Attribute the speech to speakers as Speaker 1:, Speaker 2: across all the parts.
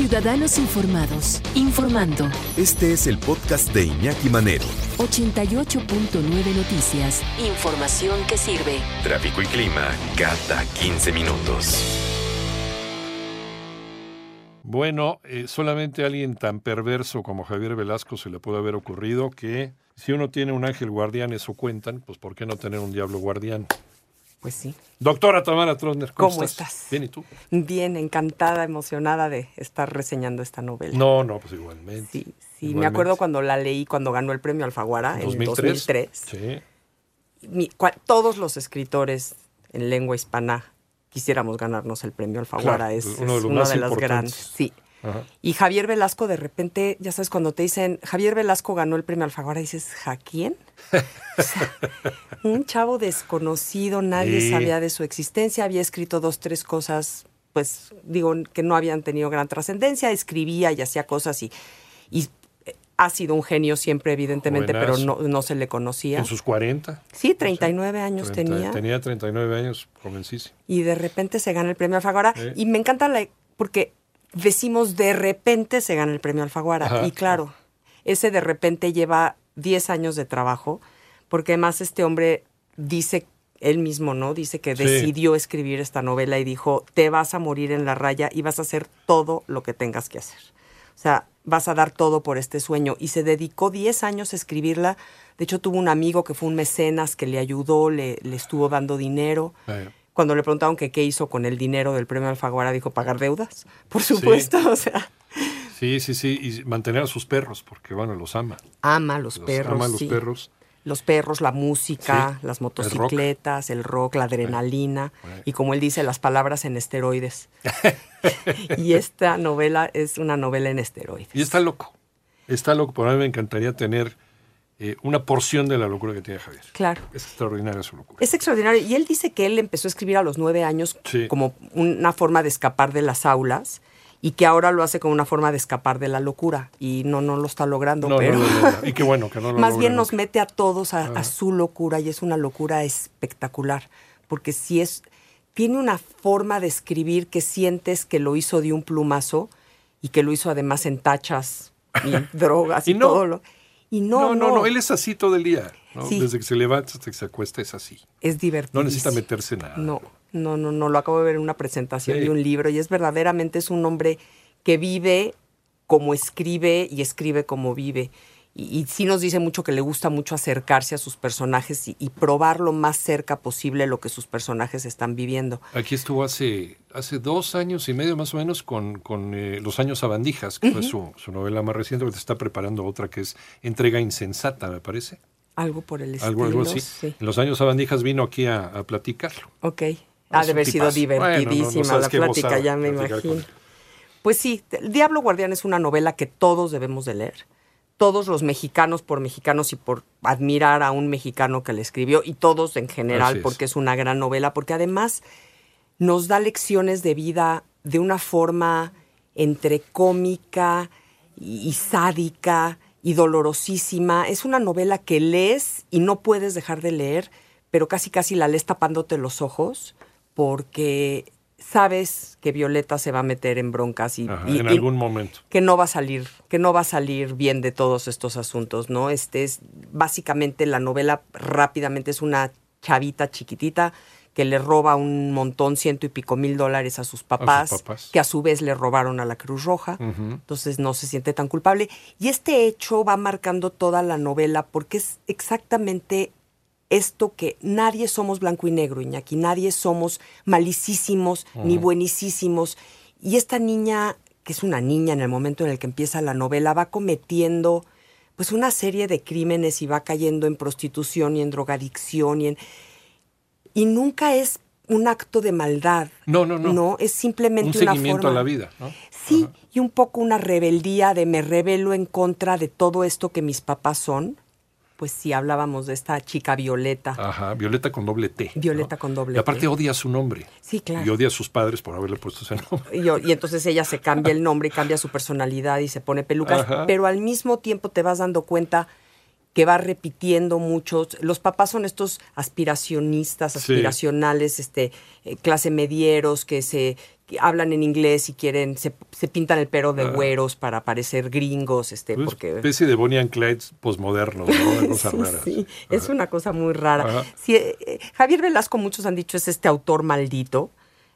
Speaker 1: Ciudadanos Informados, informando.
Speaker 2: Este es el podcast de Iñaki Manero.
Speaker 1: 88.9 Noticias. Información que sirve.
Speaker 2: Tráfico y clima cada 15 minutos.
Speaker 3: Bueno, eh, solamente a alguien tan perverso como Javier Velasco se le puede haber ocurrido que si uno tiene un ángel guardián, eso cuentan, pues ¿por qué no tener un diablo guardián?
Speaker 4: Pues sí.
Speaker 3: Doctora Tamara Trotner, ¿cómo,
Speaker 4: ¿Cómo
Speaker 3: estás?
Speaker 4: estás?
Speaker 3: Bien, ¿y tú?
Speaker 4: Bien, encantada, emocionada de estar reseñando esta novela.
Speaker 3: No, no, pues igualmente.
Speaker 4: Sí, sí, me acuerdo cuando la leí, cuando ganó el premio Alfaguara en
Speaker 3: 2003.
Speaker 4: 2003.
Speaker 3: Sí.
Speaker 4: Mi- cua- todos los escritores en lengua hispana quisiéramos ganarnos el premio Alfaguara.
Speaker 3: Claro,
Speaker 4: es
Speaker 3: uno de
Speaker 4: es una de las grandes. Sí.
Speaker 3: Ajá.
Speaker 4: Y Javier Velasco, de repente, ya sabes, cuando te dicen Javier Velasco ganó el premio Alfaguara, dices, ¿ja quién? O sea, un chavo desconocido, nadie
Speaker 3: Sí.
Speaker 4: sabía de su existencia, había escrito dos, tres cosas, pues digo, que no habían tenido gran trascendencia, escribía y hacía cosas y, y eh, ha sido un genio siempre, evidentemente, pero no, no se le conocía.
Speaker 3: En sus 40.
Speaker 4: Sí, 39 años
Speaker 3: 30,
Speaker 4: tenía.
Speaker 3: Tenía 39 años, jovencísimo.
Speaker 4: Y de repente se gana el premio Alfaguara.
Speaker 3: Sí.
Speaker 4: Y me encanta la, porque decimos de repente se gana el premio Alfaguara.
Speaker 3: Ajá.
Speaker 4: Y claro, ese de repente lleva 10 años de trabajo, porque además este hombre dice, él mismo, ¿no? Dice que
Speaker 3: Sí.
Speaker 4: decidió escribir esta novela y dijo, te vas a morir en la raya y vas a hacer todo lo que tengas que hacer. O sea, vas a dar todo por este sueño. Y se dedicó 10 años a escribirla. De hecho, tuvo un amigo que fue un mecenas que le ayudó, le, le estuvo dando dinero. Cuando le preguntaron que qué hizo con el dinero del premio Alfaguara, dijo pagar deudas, por supuesto. O sea,
Speaker 3: sí, sí, sí. Y mantener a sus perros, porque bueno, los ama.
Speaker 4: ama los,
Speaker 3: Los
Speaker 4: perros.
Speaker 3: ama a los
Speaker 4: sí.
Speaker 3: perros.
Speaker 4: Los perros, la música,
Speaker 3: Sí,
Speaker 4: las
Speaker 3: el rock.
Speaker 4: motocicletas, el rock, la adrenalina y como él dice, las palabras en esteroides. y esta novela es una novela en esteroides.
Speaker 3: Y está loco. Está loco. Por a mí me encantaría tener eh, una porción de la locura que tiene Javier.
Speaker 4: Claro.
Speaker 3: Es extraordinaria su locura.
Speaker 4: Es extraordinario. Y él dice que él empezó a escribir a los nueve años
Speaker 3: Sí.
Speaker 4: como una forma de escapar de las aulas y que ahora lo hace como una forma de escapar de la locura. Y no, no lo está logrando,
Speaker 3: No, no
Speaker 4: pero...
Speaker 3: lo logra. Y qué bueno que no lo
Speaker 4: Más bien nos mete a todos a, a
Speaker 3: Ah.
Speaker 4: su locura y es una locura espectacular, porque si es, tiene una forma de escribir que sientes que lo hizo de un plumazo y que lo hizo además en tachas y drogas y,
Speaker 3: Y no.
Speaker 4: todo lo. Y no,
Speaker 3: No, no, no, él es así todo el día. ¿no?
Speaker 4: Sí.
Speaker 3: Desde que se levanta hasta que se acuesta es así.
Speaker 4: es divertido.
Speaker 3: No necesita meterse nada.
Speaker 4: No, no, no, no, lo acabo de ver en una presentación
Speaker 3: Sí.
Speaker 4: de un libro y es verdaderamente es un hombre que vive como escribe y escribe como vive. Y, y sí nos dice mucho que le gusta mucho acercarse a sus personajes y, y probar lo más cerca posible lo que sus personajes están viviendo.
Speaker 3: Aquí estuvo hace, hace dos años y medio más o menos con, con eh, Los años sabandijas, que fue su, su novela más reciente, porque está preparando otra que es Entrega Insensata, me parece.
Speaker 4: Algo por el estilo.
Speaker 3: Algo, algo así.
Speaker 4: Sí.
Speaker 3: En Los años sabandijas vino aquí a, a platicarlo.
Speaker 4: Ok. Ha de haber sido
Speaker 3: tipazo. Bueno, no- no
Speaker 4: divertidísima la plática, ya me
Speaker 3: con
Speaker 4: imagino. Pues sí, Diablo Guardián es una novela que todos debemos de leer. Todos los mexicanos por mexicanos y por admirar a un mexicano que le escribió y todos en general
Speaker 3: es.
Speaker 4: porque es una gran novela, porque además nos da lecciones de vida de una forma entre cómica y, y sádica y dolorosísima. Es una novela que lees y no puedes dejar de leer, pero casi casi la lees tapándote los ojos porque sabes que Violeta se va a meter en broncas y,
Speaker 3: Ajá,
Speaker 4: y-
Speaker 3: en
Speaker 4: y
Speaker 3: algún momento.
Speaker 4: que no va a salir, que no va a salir bien de todos estos asuntos, ¿no? Este es básicamente la novela rápidamente es una chavita chiquitita que le roba un montón, ciento y pico mil dólares a sus papás,
Speaker 3: papás.
Speaker 4: que a su vez le robaron a la Cruz Roja, entonces no se siente tan culpable. Y este hecho va marcando toda la novela porque es exactamente esto que nadie somos blanco y negro, Iñaki, nadie somos malicísimos ni buenísimos. Y esta niña, que es una niña en el momento en el que empieza la novela, va cometiendo pues una serie de crímenes y va cayendo en prostitución y en drogadicción y en... Y nunca es un acto de maldad.
Speaker 3: No, no, no.
Speaker 4: No, es simplemente
Speaker 3: Un
Speaker 4: una
Speaker 3: seguimiento
Speaker 4: forma...
Speaker 3: a la vida, ¿no?
Speaker 4: Sí,
Speaker 3: Ajá.
Speaker 4: y un poco una rebeldía de me rebelo en contra de todo esto que mis papás son. Pues sí, hablábamos de esta chica Violeta.
Speaker 3: Ajá, Violeta con doble T. ¿no?
Speaker 4: Violeta con doble
Speaker 3: Y aparte
Speaker 4: T.
Speaker 3: odia su nombre.
Speaker 4: Sí, claro.
Speaker 3: Y odia a sus padres por haberle puesto ese nombre.
Speaker 4: Y, y entonces ella se cambia el nombre y cambia su personalidad y se pone pelucas,
Speaker 3: Ajá.
Speaker 4: pero al mismo tiempo te vas dando cuenta que va repitiendo muchos. Los papás son estos aspiracionistas,
Speaker 3: Sí.
Speaker 4: aspiracionales, este, eh, clase medieros, que se hablan en inglés y quieren, se, se pintan el pelo de
Speaker 3: Ah.
Speaker 4: güeros para parecer gringos, este,
Speaker 3: Una
Speaker 4: porque...
Speaker 3: especie de Bonnie and Clyde posmodernos, ¿no? Una cosa
Speaker 4: Sí,
Speaker 3: rara.
Speaker 4: sí, es una cosa muy rara. Sí, eh, eh, Javier Velasco, muchos han dicho, es este autor maldito,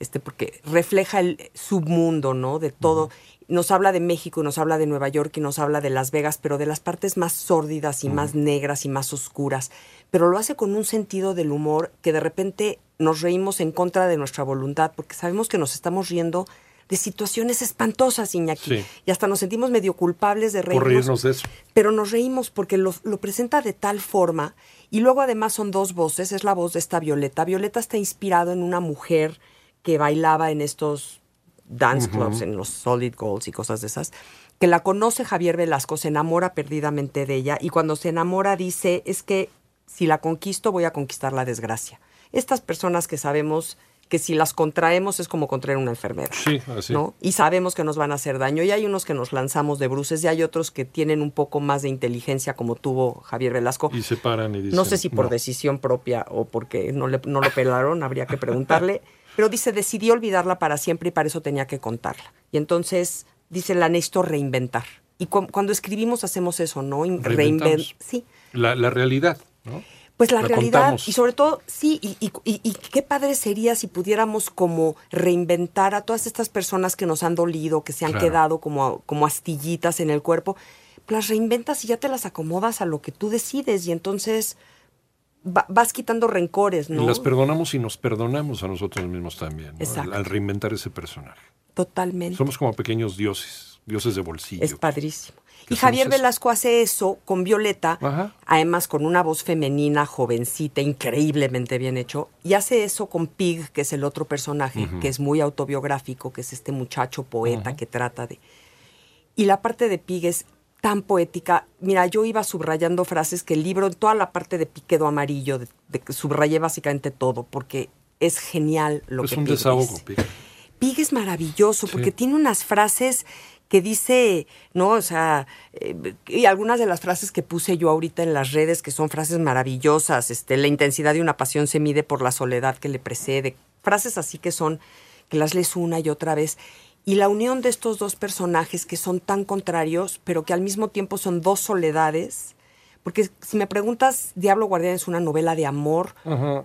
Speaker 4: este, porque refleja el submundo, ¿no? De todo. Nos habla de México, nos habla de Nueva York y nos habla de Las Vegas, pero de las partes más sórdidas y más negras y más oscuras. Pero lo hace con un sentido del humor que de repente nos reímos en contra de nuestra voluntad, porque sabemos que nos estamos riendo de situaciones espantosas, Iñaki.
Speaker 3: Sí.
Speaker 4: Y hasta nos sentimos medio culpables de
Speaker 3: Por
Speaker 4: reírnos
Speaker 3: reírnos de eso.
Speaker 4: pero nos reímos porque lo, lo presenta de tal forma y luego además son dos voces, es la voz de esta Violeta. Violeta está inspirado en una mujer que bailaba en estos dance clubs, en los Solid Golds y cosas de esas, que la conoce Javier Velasco, se enamora perdidamente de ella y cuando se enamora dice, es que si la conquisto voy a conquistar la desgracia. Estas personas que sabemos que si las contraemos es como contraer una enfermedad.
Speaker 3: Sí, así.
Speaker 4: ¿no? Y sabemos que nos van a hacer daño. Y hay unos que nos lanzamos de bruces y hay otros que tienen un poco más de inteligencia, como tuvo Javier Velasco.
Speaker 3: Y se paran y dicen.
Speaker 4: no sé si por
Speaker 3: "No".
Speaker 4: decisión propia o porque no, le, no lo pelaron, habría que preguntarle. Pero dice, decidí olvidarla para siempre y para eso tenía que contarla. Y entonces dice, la necesito reinventar. Y cu- cuando escribimos hacemos eso, ¿no? In-
Speaker 3: Reinventamos.
Speaker 4: reinven- Sí.
Speaker 3: La, la realidad, ¿no?
Speaker 4: Pues la,
Speaker 3: La
Speaker 4: realidad,
Speaker 3: contamos.
Speaker 4: y sobre todo, sí, y, y- y- y qué padre sería si pudiéramos como reinventar a todas estas personas que nos han dolido, que se han
Speaker 3: Claro.
Speaker 4: quedado como, como astillitas en el cuerpo, las reinventas y ya te las acomodas a lo que tú decides y entonces va- vas quitando rencores, ¿no?
Speaker 3: Y las perdonamos y nos perdonamos a nosotros mismos también, ¿no?
Speaker 4: Exacto.
Speaker 3: Al, al reinventar ese personaje.
Speaker 4: Totalmente.
Speaker 3: Somos como pequeños dioses, dioses de bolsillo.
Speaker 4: Es padrísimo.
Speaker 3: ¿Qué
Speaker 4: Y Javier? Velasco hace eso con Violeta,
Speaker 3: Ajá.
Speaker 4: además con una voz femenina, jovencita, increíblemente bien hecho, y hace eso con Pig, que es el otro personaje, que es muy autobiográfico, que es este muchacho poeta que trata de... Y la parte de Pig es tan poética. Mira, yo iba subrayando frases que el libro, en toda la parte de Pig quedó amarillo, de, de que subrayé básicamente todo, porque es genial lo
Speaker 3: es
Speaker 4: que
Speaker 3: un
Speaker 4: Pig
Speaker 3: desahogo,
Speaker 4: dice.
Speaker 3: Pig.
Speaker 4: Pig es maravilloso
Speaker 3: Sí.
Speaker 4: porque tiene unas frases que dice, ¿no? O sea, eh, y algunas de las frases que puse yo ahorita en las redes, que son frases maravillosas, este, la intensidad de una pasión se mide por la soledad que le precede, frases así que son, que las lees una y otra vez. Y la unión de estos dos personajes que son tan contrarios, pero que al mismo tiempo son dos soledades, porque si me preguntas, Diablo Guardián es una novela de amor,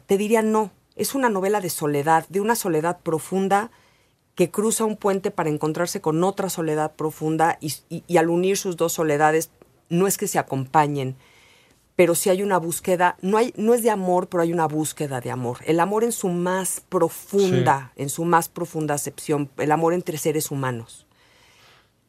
Speaker 4: te diría no, es una novela de soledad, de una soledad profunda que cruza un puente para encontrarse con otra soledad profunda y, y- y al unir sus dos soledades no es que se acompañen, pero sí hay una búsqueda, no, hay, no es de amor, pero hay una búsqueda de amor. El amor en su más profunda, en su más profunda acepción, el amor entre seres humanos.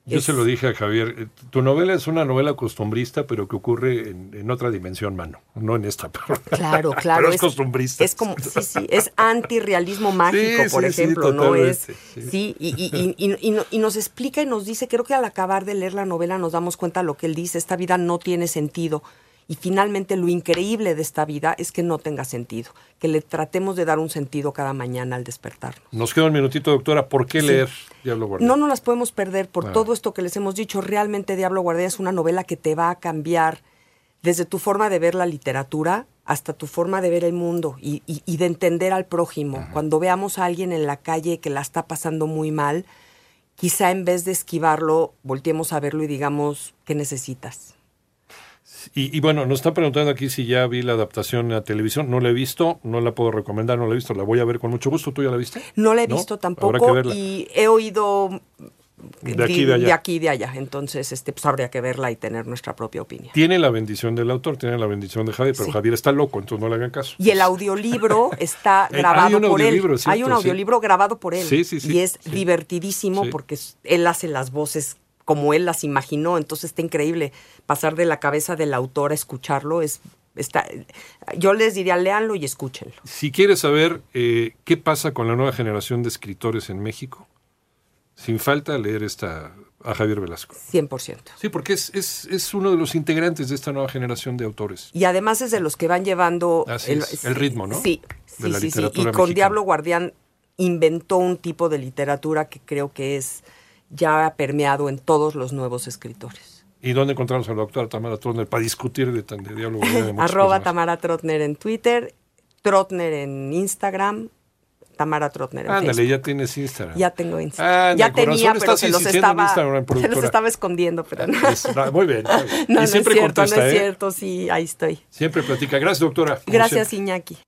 Speaker 3: Yo
Speaker 4: Es-
Speaker 3: se lo dije a Javier, eh, tu novela es una novela costumbrista, pero que ocurre en, en otra dimensión, mano, no en esta. Pero,
Speaker 4: Claro, claro.
Speaker 3: pero es, costumbrista.
Speaker 4: Es como, sí, sí, es antirrealismo mágico,
Speaker 3: Sí,
Speaker 4: por
Speaker 3: sí, sí,
Speaker 4: ejemplo, ¿no? Es,
Speaker 3: sí.
Speaker 4: y, y- y- y- y no- y nos explica y nos dice, creo que al acabar de leer la novela nos damos cuenta de lo que él dice, esta vida no tiene sentido. Y finalmente lo increíble de esta vida es que no tenga sentido, que le tratemos de dar un sentido cada mañana al despertarnos.
Speaker 3: Nos queda un minutito, doctora. ¿Por qué
Speaker 4: Sí.
Speaker 3: leer Diablo Guardián?
Speaker 4: No nos las podemos perder por
Speaker 3: Ah.
Speaker 4: todo esto que les hemos dicho. Realmente Diablo Guardián es una novela que te va a cambiar desde tu forma de ver la literatura hasta tu forma de ver el mundo y, y- y de entender al prójimo. Cuando veamos a alguien en la calle que la está pasando muy mal, quizá en vez de esquivarlo, volteemos a verlo y digamos, ¿qué necesitas?
Speaker 3: Y, y bueno, nos está preguntando aquí si ya vi la adaptación a televisión. No la he visto, no la puedo recomendar, no la he visto. La voy a ver con mucho gusto. ¿Tú ya la viste?
Speaker 4: No la he
Speaker 3: ¿No?
Speaker 4: visto
Speaker 3: Habrá
Speaker 4: tampoco
Speaker 3: que verla.
Speaker 4: y he oído
Speaker 3: De aquí y de allá.
Speaker 4: de aquí y de allá. Entonces, este, pues habría que verla y tener nuestra propia opinión.
Speaker 3: Tiene la bendición del autor, tiene la bendición de Javier, pero
Speaker 4: Sí.
Speaker 3: Javier está loco, entonces no le hagan caso.
Speaker 4: Y el audiolibro está grabado por él.
Speaker 3: cierto,
Speaker 4: hay un
Speaker 3: sí.
Speaker 4: audiolibro grabado por él.
Speaker 3: Sí, sí, sí,
Speaker 4: Y es divertidísimo porque él hace las voces como él las imaginó. Entonces está increíble pasar de la cabeza del autor a escucharlo. Es, está, yo les diría, léanlo y escúchenlo.
Speaker 3: Si quieres saber eh, qué pasa con la nueva generación de escritores en México, sin falta leer esta a Javier Velasco.
Speaker 4: 100%.
Speaker 3: Sí, porque es, es, es uno de los integrantes de esta nueva generación de autores.
Speaker 4: Y además es de los que van llevando
Speaker 3: es, el ritmo, ¿no?
Speaker 4: Sí,
Speaker 3: De
Speaker 4: sí,
Speaker 3: la
Speaker 4: sí, sí. Y con
Speaker 3: mexicana.
Speaker 4: Diablo Guardián inventó un tipo de literatura que creo que es ya permeado en todos los nuevos escritores.
Speaker 3: ¿Y dónde encontramos a la doctora Tamara Trotner para discutir de, tan- de diálogo? de
Speaker 4: Arroba? Tamara Trotner en Twitter, Trotner en Instagram, Tamara Trotner en
Speaker 3: Ándale,
Speaker 4: Facebook.
Speaker 3: ya tienes Instagram.
Speaker 4: Ya tengo Instagram. Ya
Speaker 3: corazón,
Speaker 4: tenía, pero se los, estaba, se los estaba escondiendo, pero no.
Speaker 3: Es- no, muy bien. muy bien.
Speaker 4: No,
Speaker 3: y
Speaker 4: no
Speaker 3: siempre
Speaker 4: es cierto,
Speaker 3: contesta,
Speaker 4: no es
Speaker 3: ¿eh?
Speaker 4: cierto, sí, ahí estoy.
Speaker 3: Siempre platica. Gracias, doctora.
Speaker 4: Gracias,
Speaker 3: siempre.
Speaker 4: Iñaki.